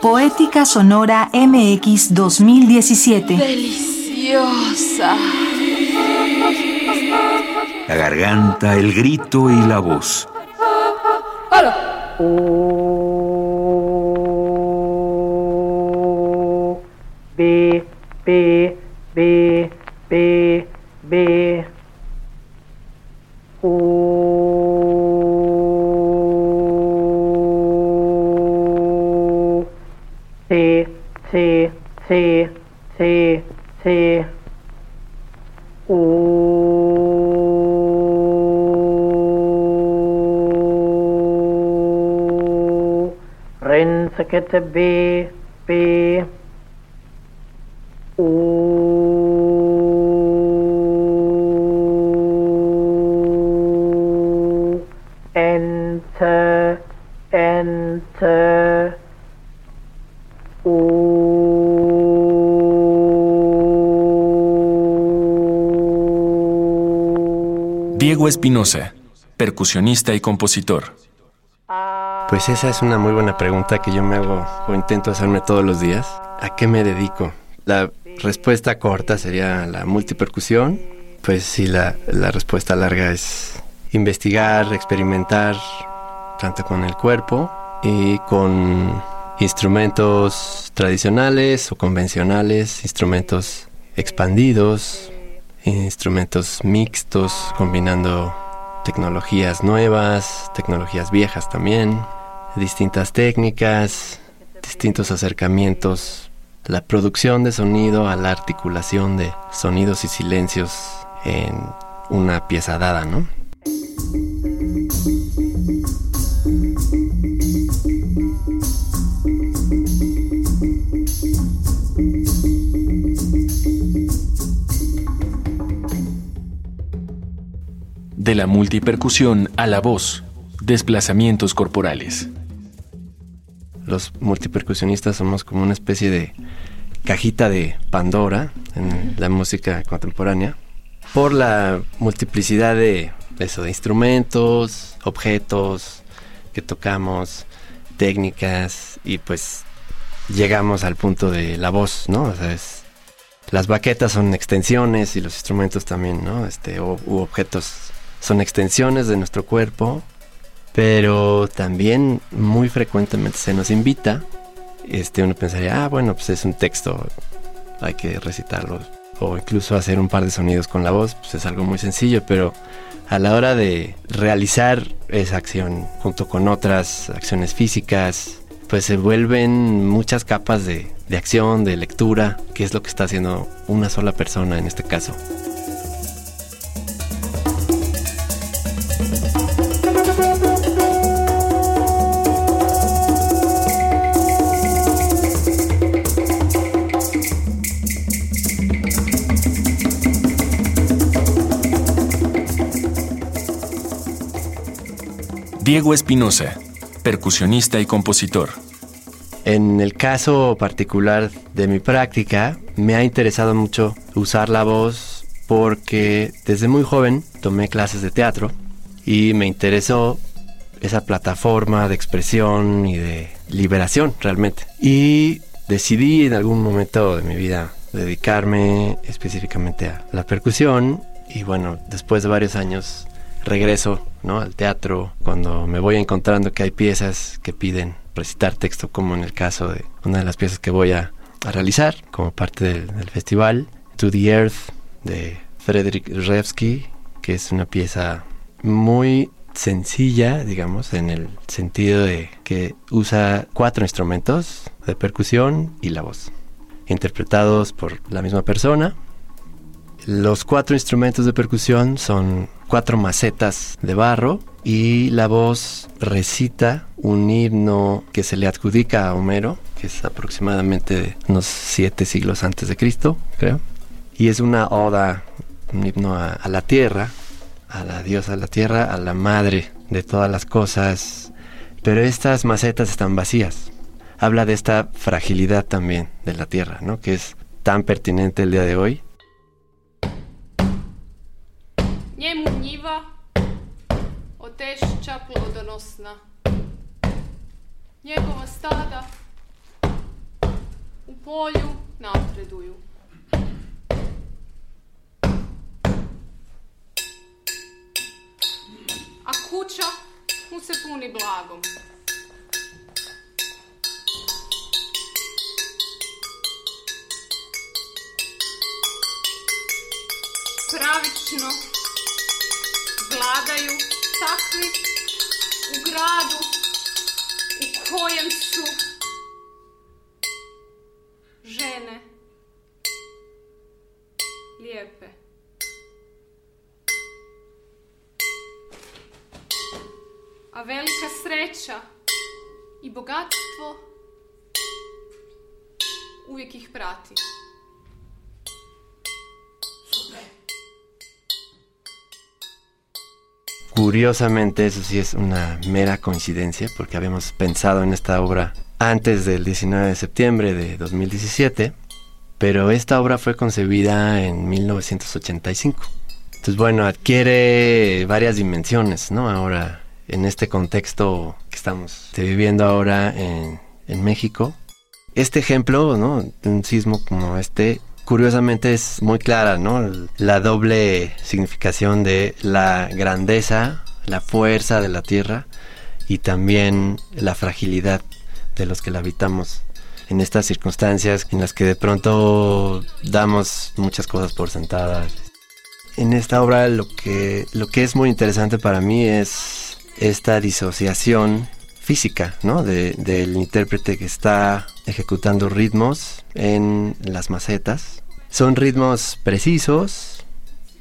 Poética Sonora MX 2017. Deliciosa. La garganta, el grito y la voz. B, B, B, B, B. O. C, C, C, C. O. Ren, sekete B, B. Diego Espinosa, percusionista y compositor. Pues esa es una muy buena pregunta que yo me hago o intento hacerme todos los días. ¿A qué me dedico? La respuesta corta sería la multipercusión. Pues sí, la, la respuesta larga es investigar, experimentar, tanto con el cuerpo y con instrumentos tradicionales o convencionales, instrumentos expandidos, instrumentos mixtos, combinando tecnologías nuevas, tecnologías viejas también, distintas técnicas, distintos acercamientos, la producción de sonido a la articulación de sonidos y silencios en una pieza dada, ¿no? De la multipercusión a la voz, desplazamientos corporales. Los multipercusionistas somos como una especie de cajita de Pandora en la música contemporánea por la multiplicidad de eso, de instrumentos, objetos que tocamos, técnicas y pues llegamos al punto de la voz, ¿no? O sea, es- las baquetas son extensiones y los instrumentos también, ¿no? Este, o- u objetos son extensiones de nuestro cuerpo, pero también muy frecuentemente se nos invita, este, uno pensaría, ah, bueno, pues es un texto, hay que recitarlo, o incluso hacer un par de sonidos con la voz, pues es algo muy sencillo, pero a la hora de realizar esa acción junto con otras acciones físicas, pues se vuelven muchas capas de, de acción, de lectura, que es lo que está haciendo una sola persona en este caso. Diego Espinosa, percusionista y compositor. En el caso particular de mi práctica, me ha interesado mucho usar la voz porque desde muy joven tomé clases de teatro y me interesó esa plataforma de expresión y de liberación realmente. Y decidí en algún momento de mi vida dedicarme específicamente a la percusión y bueno, después de varios años regreso ¿no? al teatro cuando me voy encontrando que hay piezas que piden recitar texto, como en el caso de una de las piezas que voy a, realizar como parte del, del festival, To the Earth, de Frederick Revsky, que es una pieza muy sencilla, digamos, en el sentido de que usa cuatro instrumentos de percusión y la voz, interpretados por la misma persona. Los cuatro instrumentos de percusión son cuatro macetas de barro y la voz recita un himno que se le adjudica a Homero, que es aproximadamente unos siete siglos antes de Cristo, creo. Y es una oda, un himno a, a la tierra, a la diosa de la tierra, a la madre de todas las cosas. Pero estas macetas están vacías. Habla de esta fragilidad también de la tierra, ¿no? Que es tan pertinente el día de hoy Nie muniwa, od tešća plodonosna. Njegova stada u polju napreduju. A kuća mu se puni blagom. Pravično vladaju takvi u gradu u kojem su žene lijepe. A velika sreća i bogatstvo uvijek ih prati. Curiosamente, eso sí es una mera coincidencia, porque habíamos pensado en esta obra antes del 19 de septiembre de 2017, pero esta obra fue concebida en 1985. Entonces, bueno, adquiere varias dimensiones, ¿no? Ahora, en este contexto que estamos viviendo ahora en, México, este ejemplo, ¿no? De un sismo como este, curiosamente es muy clara, ¿no? La doble significación de la grandeza, la fuerza de la tierra y también la fragilidad de los que la habitamos en estas circunstancias en las que de pronto damos muchas cosas por sentadas. En esta obra lo que, lo que es muy interesante para mí es esta disociación física, ¿no? De, del intérprete que está ejecutando ritmos en las macetas. Son ritmos precisos,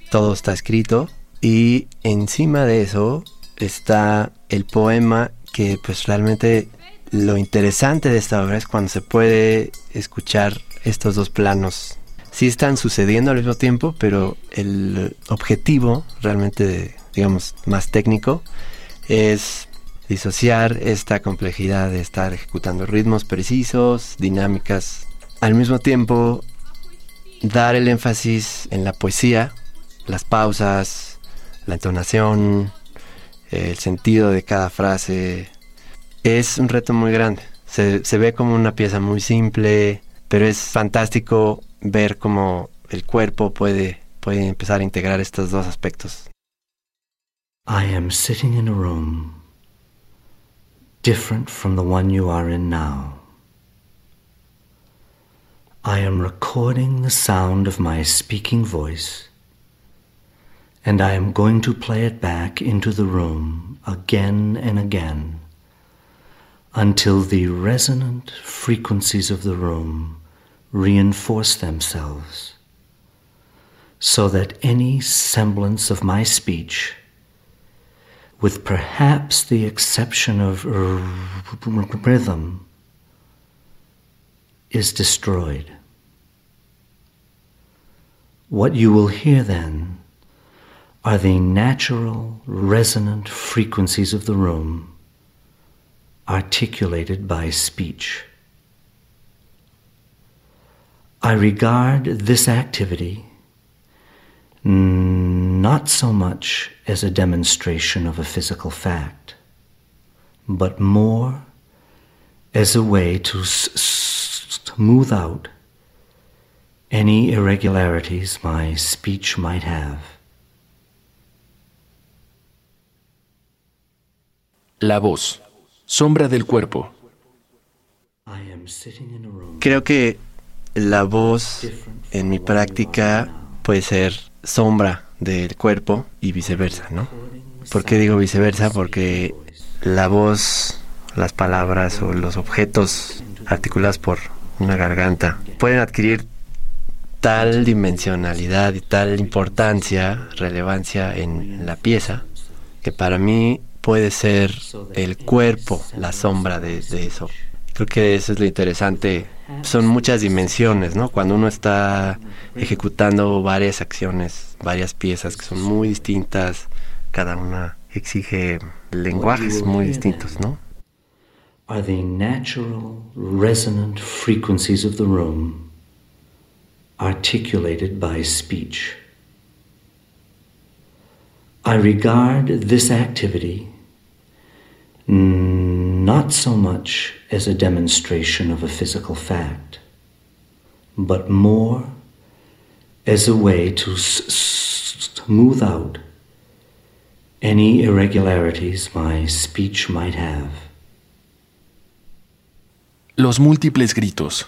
todo está escrito y encima de eso está el poema que pues realmente lo interesante de esta obra es cuando se puede escuchar estos dos planos. Sí están sucediendo al mismo tiempo, pero el objetivo realmente, digamos, más técnico es disociar esta complejidad de estar ejecutando ritmos precisos, dinámicas, al mismo tiempo dar el énfasis en la poesía, las pausas, la entonación, el sentido de cada frase. Es un reto muy grande. Se, se ve como una pieza muy simple, pero es fantástico ver cómo el cuerpo puede, puede empezar a integrar estos dos aspectos. I am sitting in a room different from the one you are in now. I am recording the sound of my speaking voice, and I am going to play it back into the room again and again until the resonant frequencies of the room reinforce themselves, so that any semblance of my speech, with perhaps the exception of rhythm, is destroyed. What you will hear then are the natural resonant frequencies of the room articulated by speech. I regard this activity not so much as a demonstration of a physical fact, but more as a way to s- smooth out any irregularities my speech might have. La voz, sombra del cuerpo. I am sitting in a room Creo que la voz en mi práctica puede ser sombra del cuerpo y viceversa, ¿no? ¿Por qué digo viceversa? Porque la voz, las palabras o los objetos articulados por una garganta pueden adquirir tal dimensionalidad y tal importancia, relevancia en la pieza, que para mí puede ser el cuerpo la sombra de, de eso. Creo que eso es lo interesante. Son muchas dimensiones, ¿no? Cuando uno está ejecutando varias acciones, varias piezas que son muy distintas, cada una exige lenguajes muy distintos, ¿no? are the natural resonant frequencies of the room articulated by speech. I regard this activity not so much as a demonstration of a physical fact, but more as a way to s- smooth out any irregularities my speech might have. Los múltiples gritos.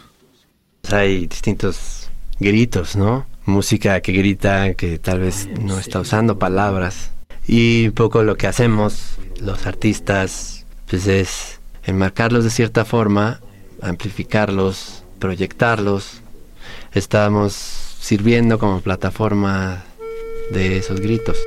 Hay distintos gritos, ¿no? Música que grita, que tal vez no está usando palabras. Y un poco lo que hacemos los artistas, pues es enmarcarlos de cierta forma, amplificarlos, proyectarlos. Estamos sirviendo como plataforma de esos gritos.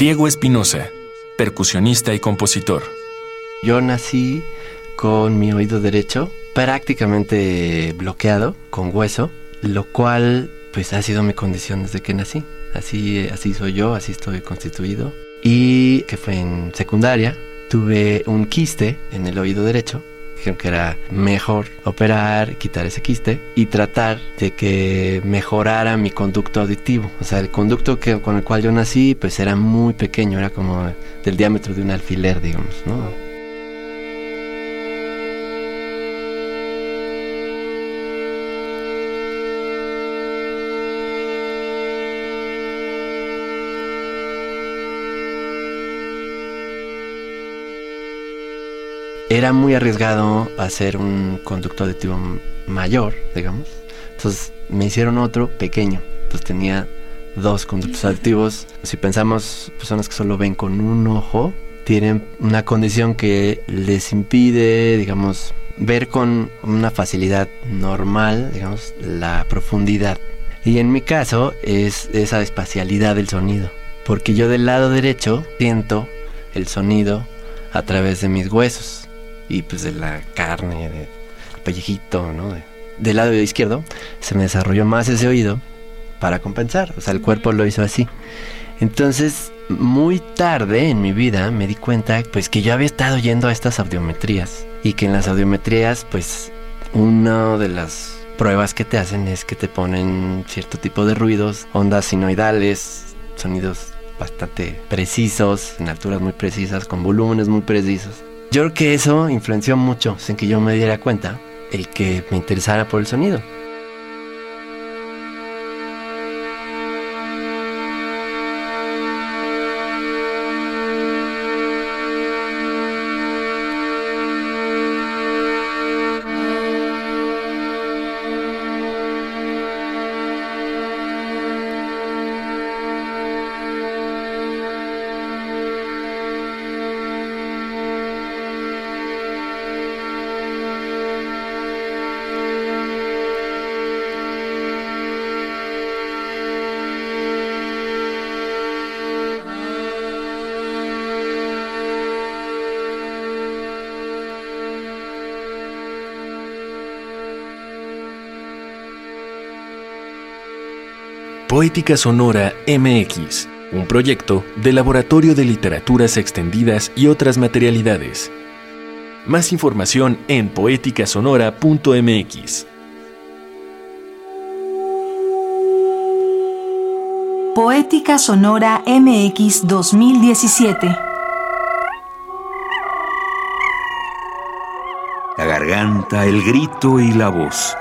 Diego Espinosa, percusionista y compositor. Yo nací con mi oído derecho prácticamente bloqueado con hueso, lo cual pues ha sido mi condición desde que nací. Así, así soy yo, así estoy constituido. Y que fue en secundaria, tuve un quiste en el oído derecho. Dijeron que era mejor operar, quitar ese quiste y tratar de que mejorara mi conducto auditivo. O sea, el conducto que, con el cual yo nací pues era muy pequeño, era como del diámetro de un alfiler, digamos, ¿no? Era muy arriesgado hacer un conducto auditivo mayor, digamos. Entonces me hicieron otro pequeño. Entonces tenía dos conductos auditivos. Si pensamos personas que solo ven con un ojo, tienen una condición que les impide, digamos, ver con una facilidad normal, digamos, la profundidad. Y en mi caso es esa espacialidad del sonido. Porque yo del lado derecho siento el sonido a través de mis huesos y pues de la carne, del pellejito, ¿no? del lado izquierdo se me desarrolló más ese oído para compensar, o sea, el cuerpo lo hizo así. Entonces, muy tarde en mi vida me di cuenta pues que yo había estado yendo a estas audiometrías y que en las audiometrías pues una de las pruebas que te hacen es que te ponen cierto tipo de ruidos, ondas sinoidales, sonidos bastante precisos, en alturas muy precisas, con volúmenes muy precisos. Yo creo que eso influenció mucho sin que yo me diera cuenta el que me interesara por el sonido. Poética Sonora MX, un proyecto del Laboratorio de Literaturas Extendidas y otras materialidades. Más información en poéticasonora.mx. Poética Sonora MX 2017. La garganta, el grito y la voz.